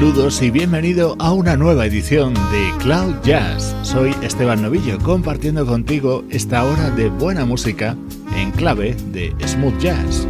Saludos y bienvenido a una nueva edición de Cloud Jazz. Soy Esteban Novillo compartiendo contigo esta hora de buena música en clave de smooth jazz.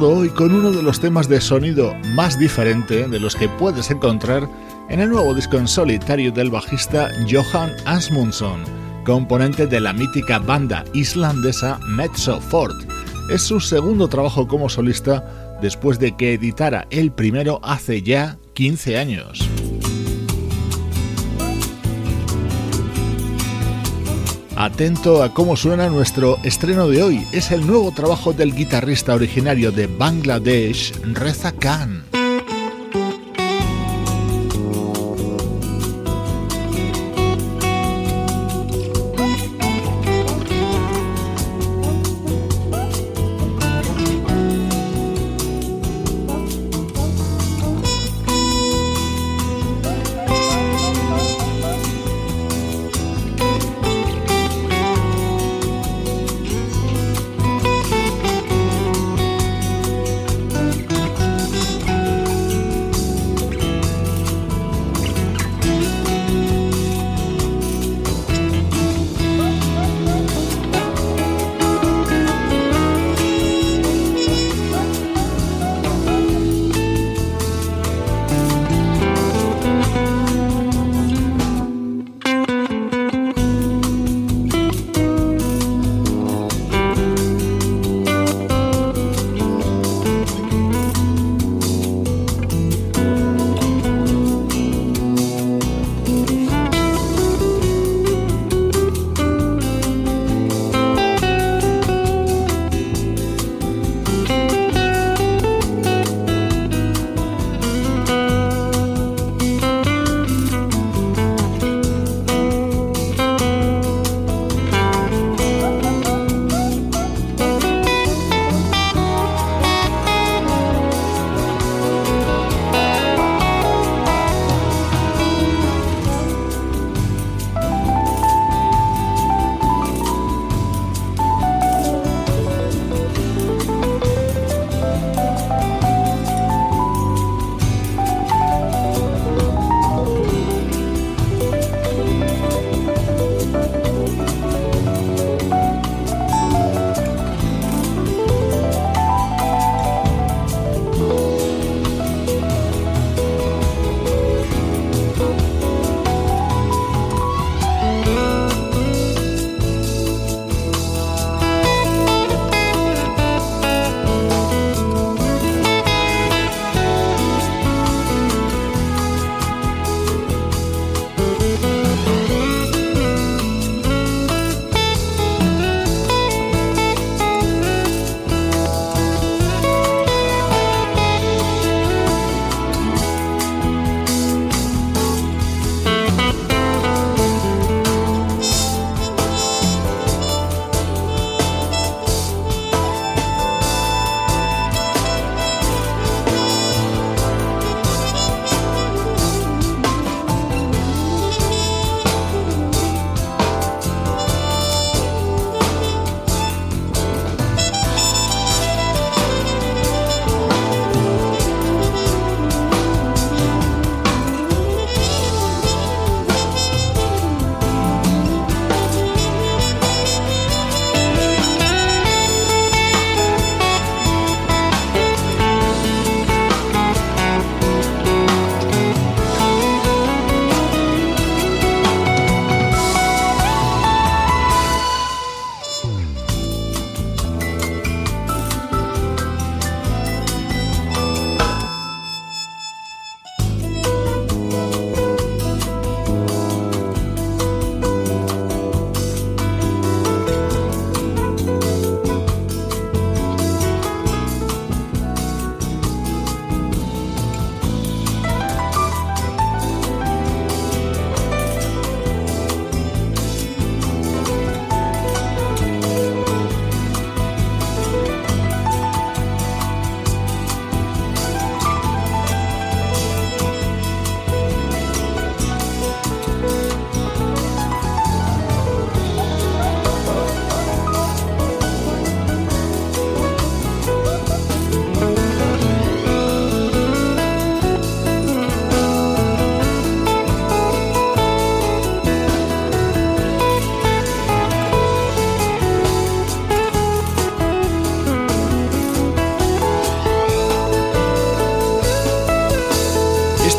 Hoy con uno de los temas de sonido más diferente de los que puedes encontrar en el nuevo disco en solitario del bajista Johan Asmundsson, componente de la mítica banda islandesa Mezzo. Es su segundo trabajo como solista después de que editara el primero hace ya 15 años. Atento a cómo suena nuestro estreno de hoy. Es el nuevo trabajo del guitarrista originario de Bangladesh, Reza Khan.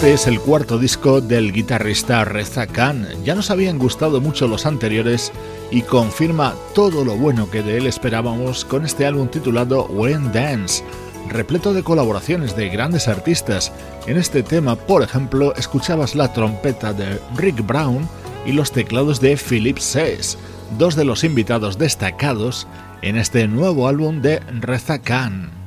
Este es el cuarto disco del guitarrista Reza Khan. Ya nos habían gustado mucho los anteriores y confirma todo lo bueno que de él esperábamos con este álbum titulado When Dance, repleto de colaboraciones de grandes artistas. En este tema, por ejemplo, escuchabas la trompeta de Rick Brown y los teclados de Philip Sess, dos de los invitados destacados en este nuevo álbum de Reza Khan.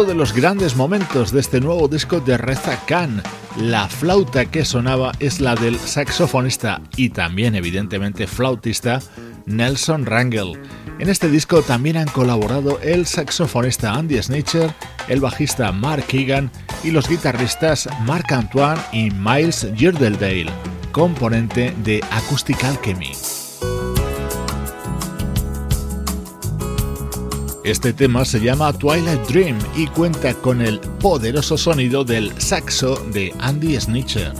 Otro de los grandes momentos de este nuevo disco de Reza Khan. La flauta que sonaba es la del saxofonista y también evidentemente flautista Nelson Rangel. En este disco también han colaborado el saxofonista Andy Snitcher, el bajista Mark Egan y los guitarristas Mark Antoine y Miles Girdledale, componente de Acoustic Alchemy. Este tema se llama Twilight Dream y cuenta con el poderoso sonido del saxo de Andy Snitcher.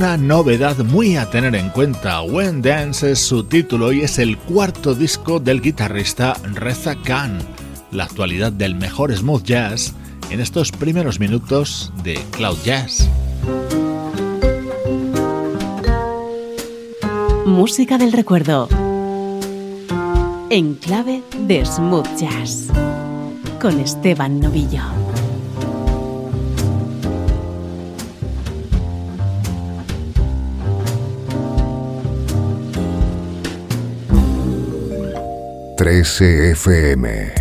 Una novedad muy a tener en cuenta, When Dance es su título y es el cuarto disco del guitarrista Reza Khan, la actualidad del mejor smooth jazz en estos primeros minutos de Cloud Jazz. Música del recuerdo en clave de smooth jazz con Esteban Novillo. Trece FM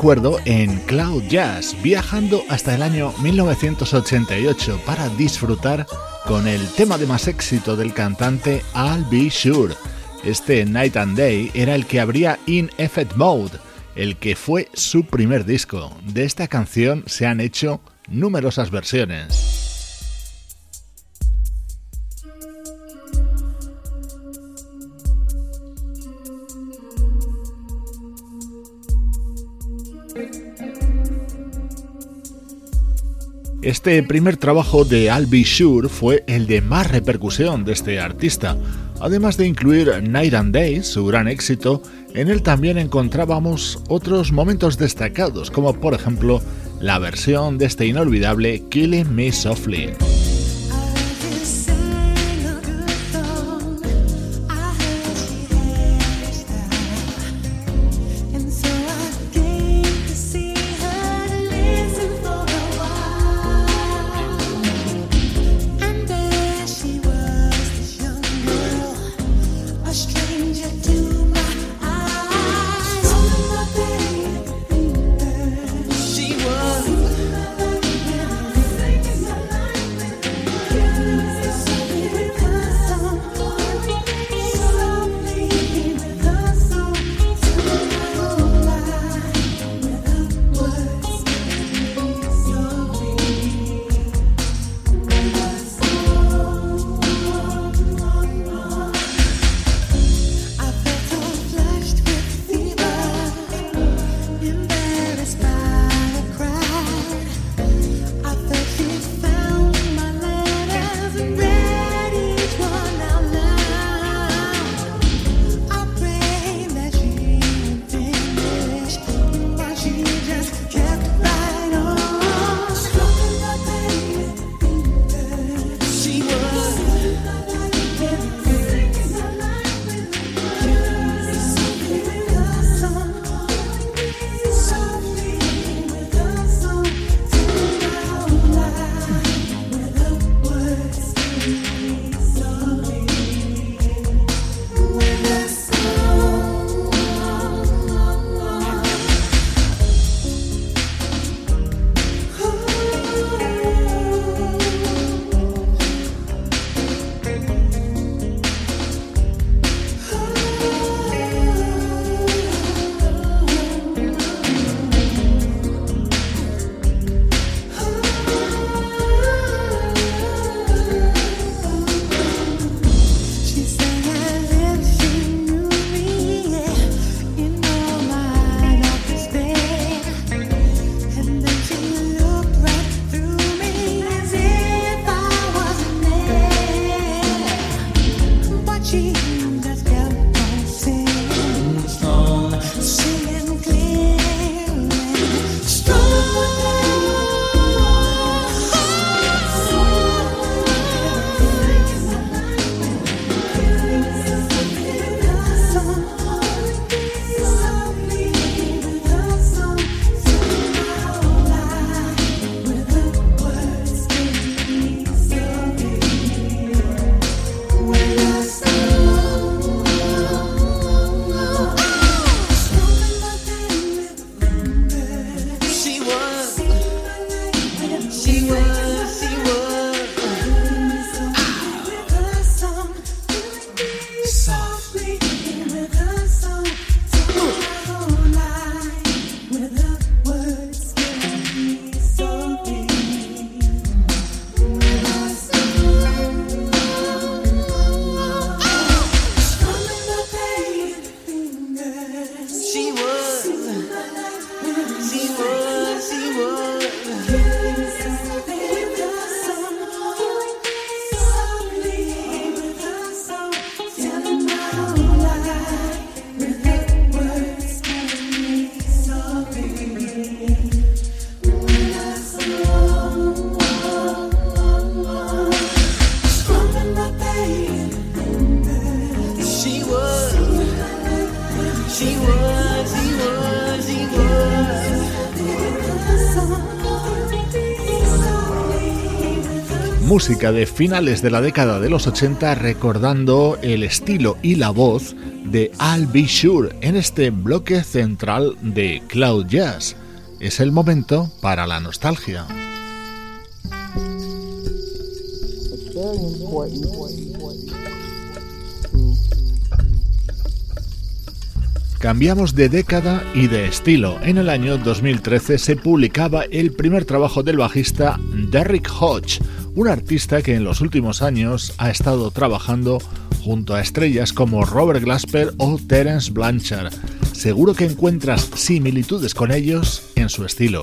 recuerdo en Cloud Jazz, viajando hasta el año 1988 para disfrutar con el tema de más éxito del cantante I'll Be Sure. Este Night and Day era el que abría In Effect Mode, el que fue su primer disco. De esta canción se han hecho numerosas versiones. Este primer trabajo de I'll Be Sure fue el de más repercusión de este artista. Además de incluir Night and Day, su gran éxito, en él también encontrábamos otros momentos destacados, como por ejemplo la versión de este inolvidable Killing Me Softly. Música de finales de la década de los 80 recordando el estilo y la voz de I'll Be Sure en este bloque central de Cloud Jazz. Es el momento para la nostalgia. Cambiamos de década y de estilo. En el año 2013 se publicaba el primer trabajo del bajista Derrick Hodge un artista que en los últimos años ha estado trabajando junto a estrellas como Robert Glasper o Terence Blanchard. Seguro que encuentras similitudes con ellos en su estilo.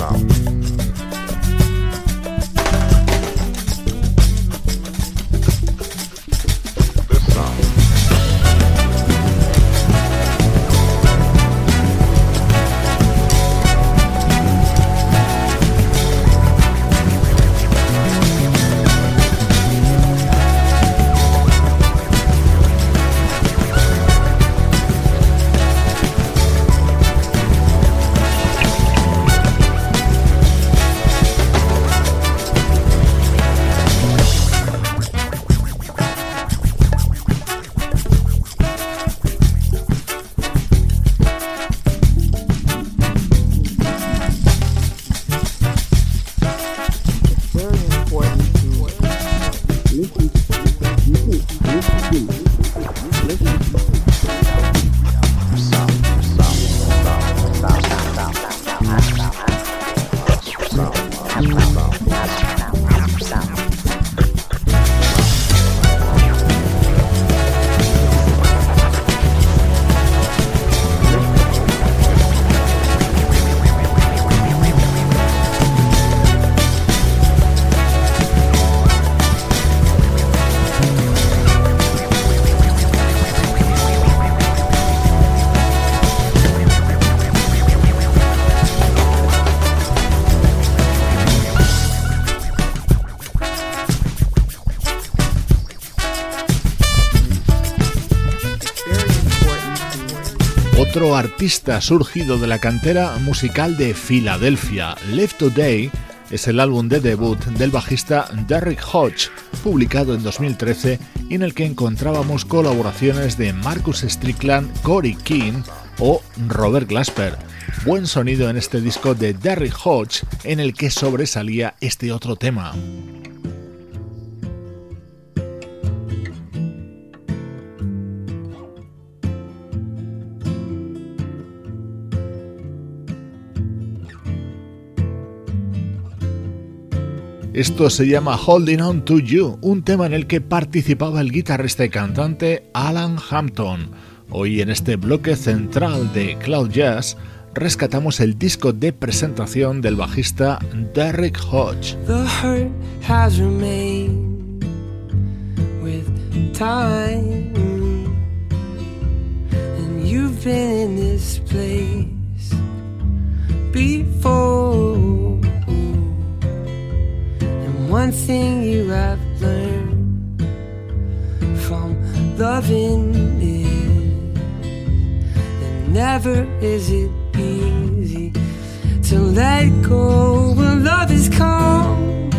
啊。Artista surgido de la cantera musical de Filadelfia. Left Today es el álbum de debut del bajista Derrick Hodge, publicado en 2013 y en el que encontrábamos colaboraciones de Marcus Strickland, Corey King o Robert Glasper. Buen sonido en este disco de Derrick Hodge en el que sobresalía este otro tema. Esto se llama Holding On to You, un tema en el que participaba el guitarrista y cantante Alan Hampton. Hoy en este bloque central de Cloud Jazz rescatamos el disco de presentación del bajista Derek Hodge. One thing you have learned from loving is that never is it easy to let go when love is calm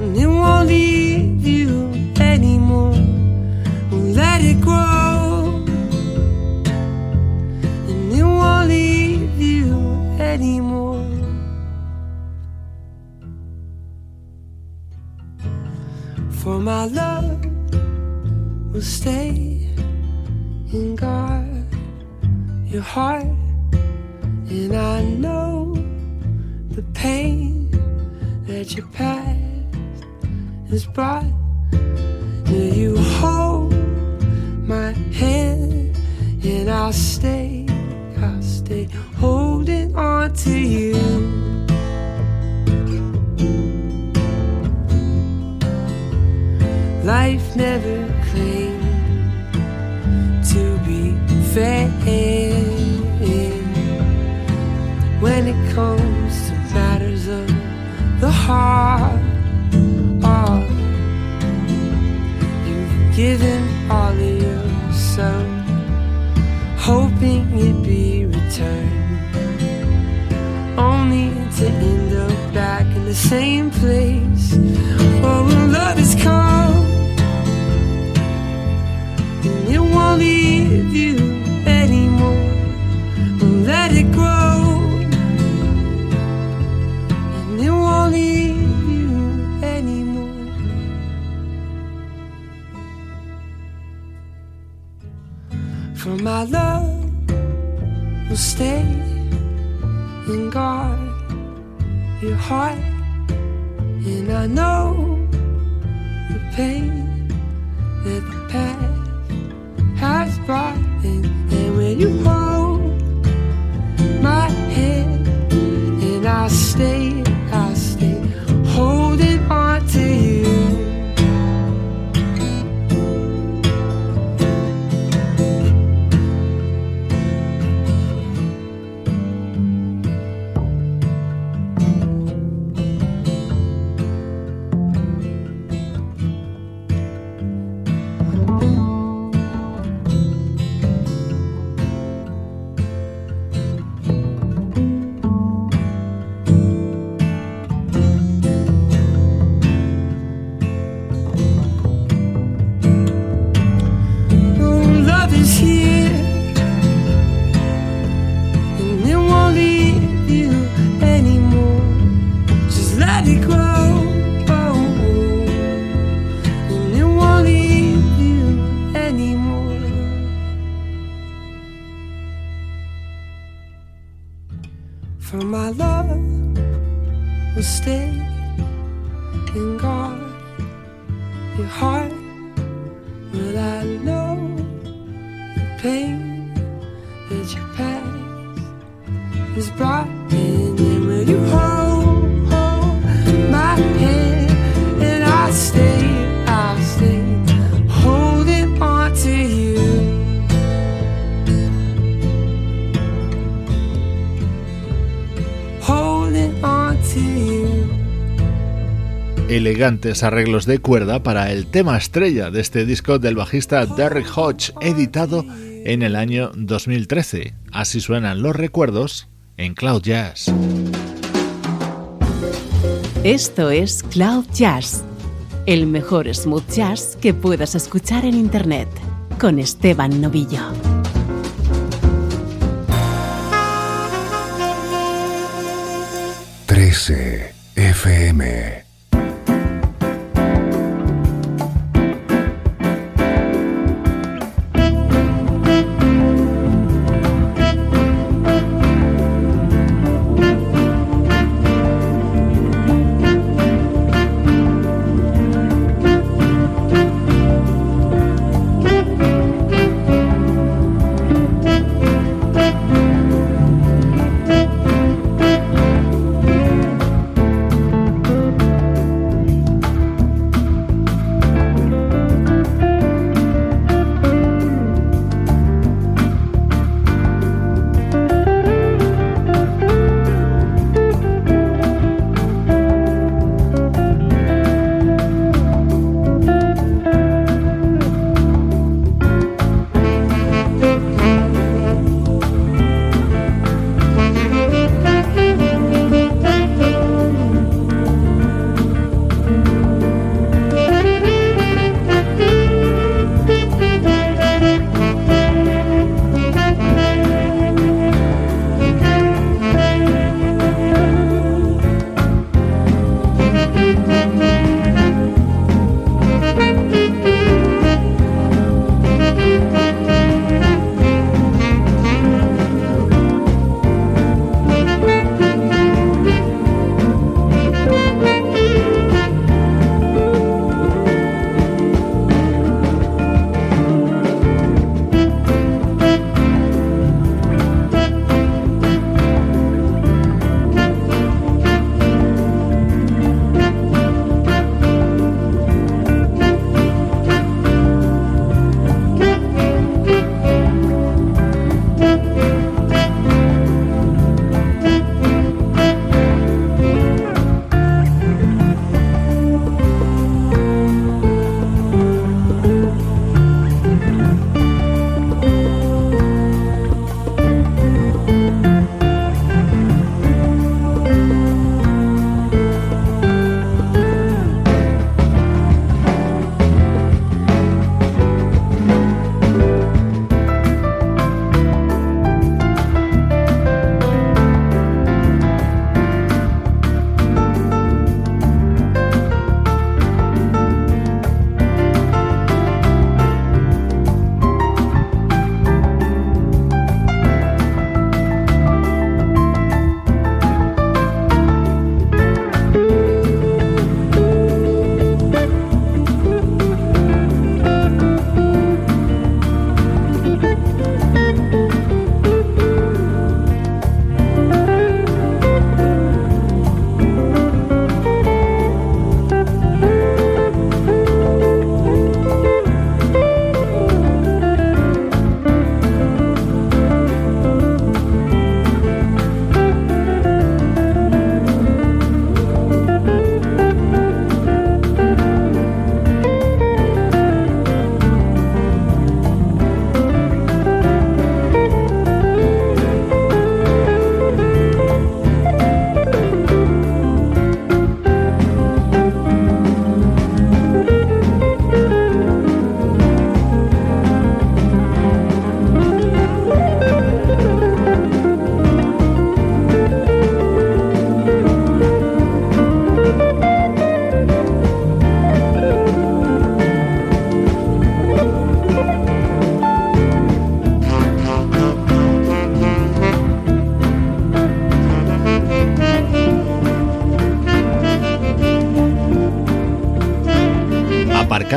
and it won't leave you anymore. We'll let it grow and it won't leave you anymore. For my love will stay and guard your heart. And I know the pain that your past has brought. Will you hold my hand and I'll stay, I'll stay holding on to you. Never claim to be fair when it comes to matters of the heart. Oh, you've given all of yourself, hoping it be returned, only to end up back in the same place. Arreglos de cuerda para el tema estrella de este disco del bajista Derrick Hodge, editado en el año 2013. Así suenan los recuerdos en Cloud Jazz. Esto es Cloud Jazz, el mejor smooth jazz que puedas escuchar en Internet, con Esteban Novillo. 13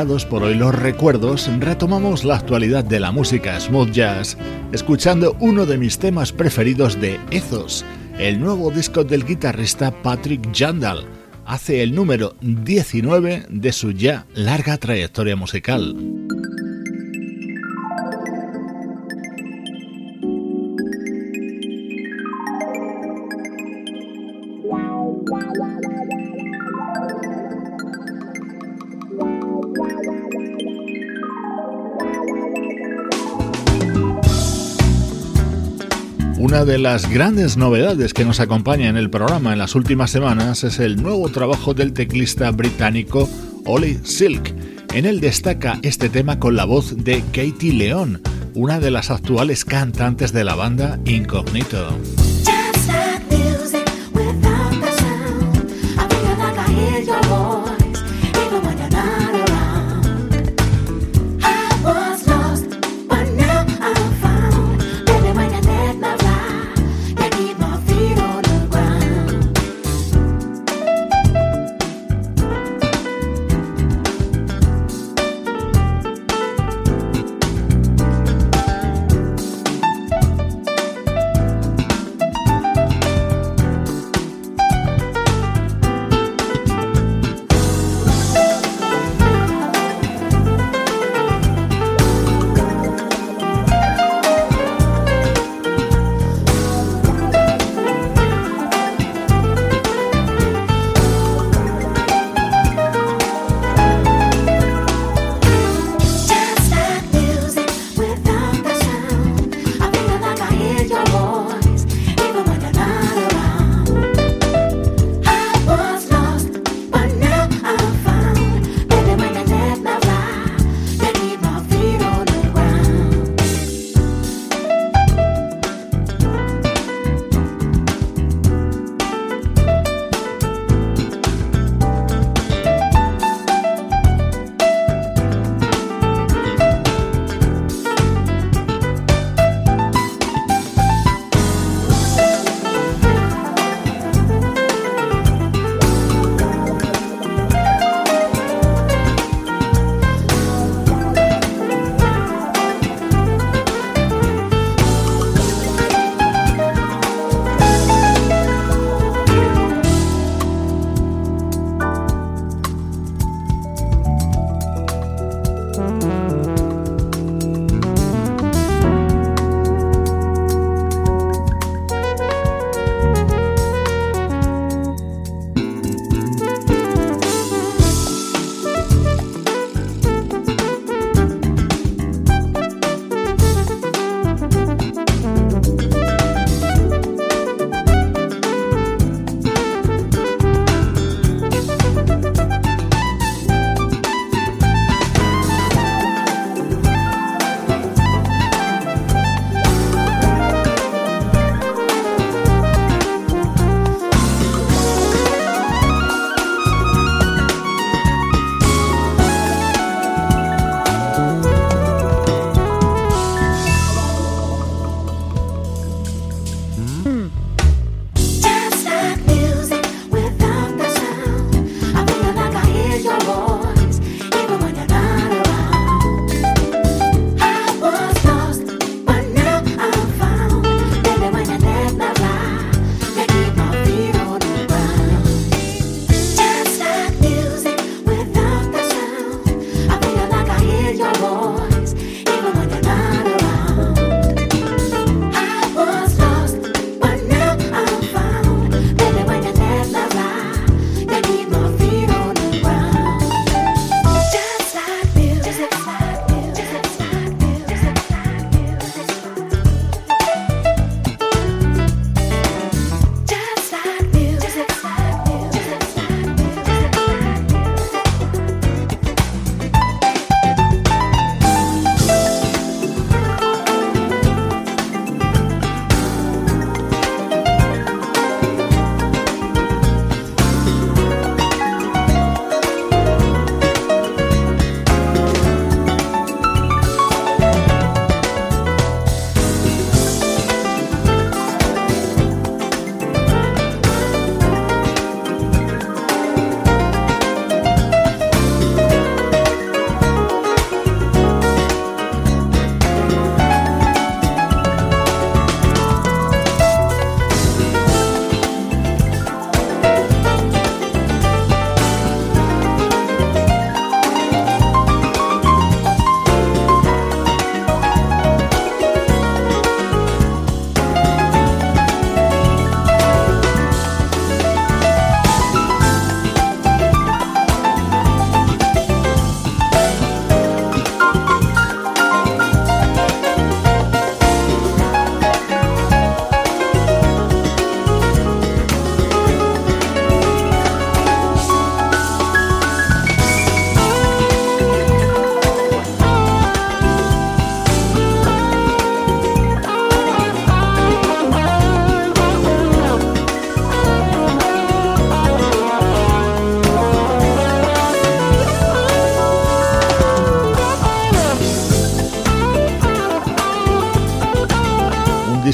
Por hoy los recuerdos, retomamos la actualidad de la música smooth jazz, escuchando uno de mis temas preferidos de Ethos, el nuevo disco del guitarrista Patrick Jandal. Hace el número 19 de su ya larga trayectoria musical. Una de las grandes novedades que nos acompaña en el programa en las últimas semanas es el nuevo trabajo del teclista británico Ollie Silk. En él destaca este tema con la voz de Katie León, una de las actuales cantantes de la banda Incognito.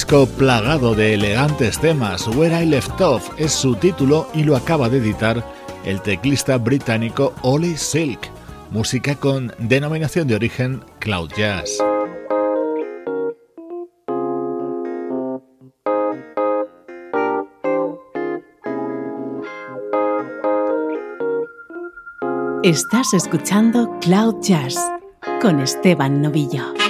Plagado de elegantes temas, Where I Left Off es su título y lo acaba de editar el teclista británico Ollie Silk, música con denominación de origen Cloud Jazz. Estás escuchando Cloud Jazz con Esteban Novillo.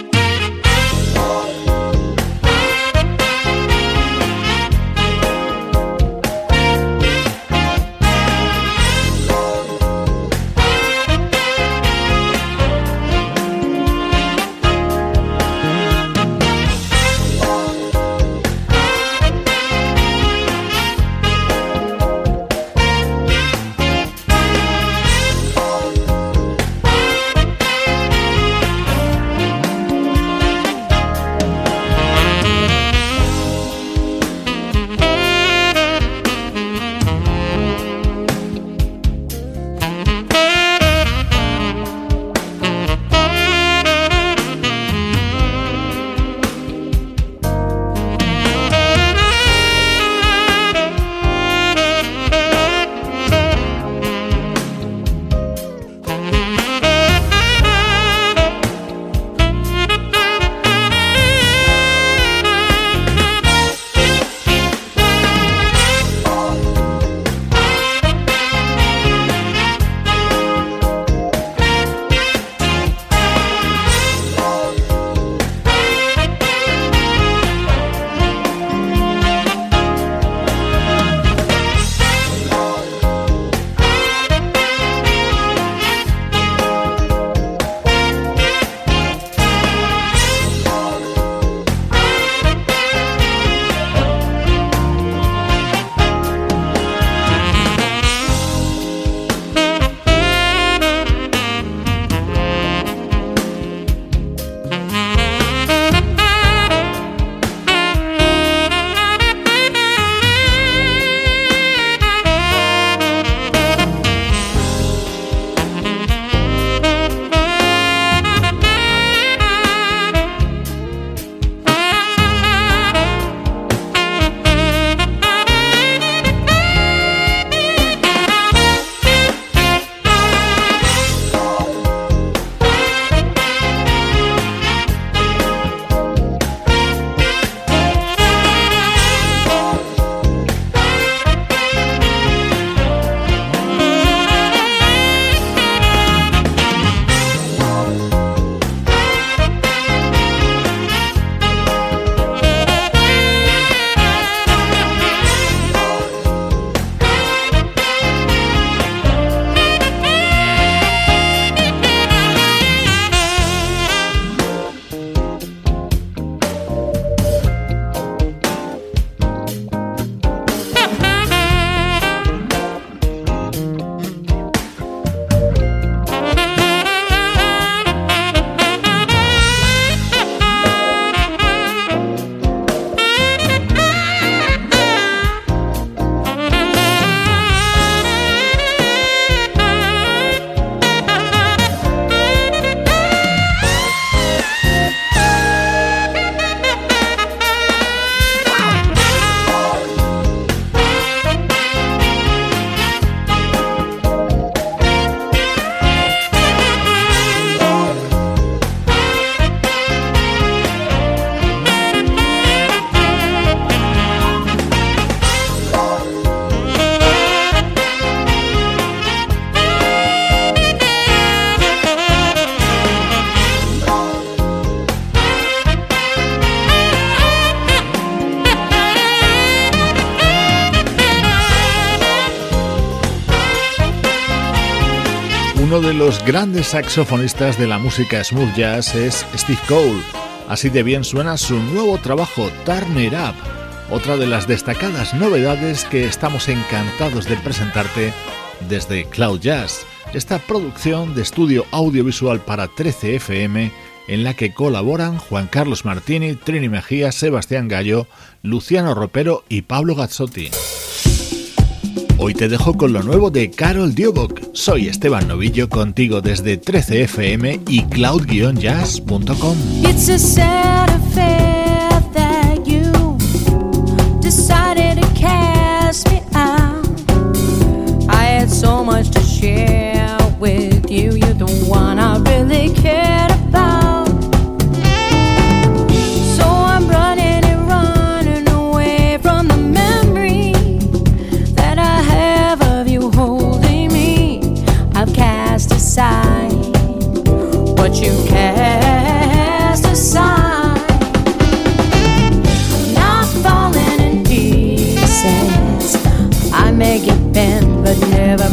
Grandes saxofonistas de la música smooth jazz es Steve Cole. Así de bien suena su nuevo trabajo Turn It Up, otra de las destacadas novedades que estamos encantados de presentarte desde Cloud Jazz, esta producción de estudio audiovisual para 13 FM en la que colaboran Juan Carlos Martini, Trini Mejía, Sebastián Gallo, Luciano Ropero y Pablo Gazzotti. Hoy te dejo con lo nuevo de Carol Diobok. Soy Esteban Novillo, contigo desde 13fm y cloud-jazz.com. So much to share with. Las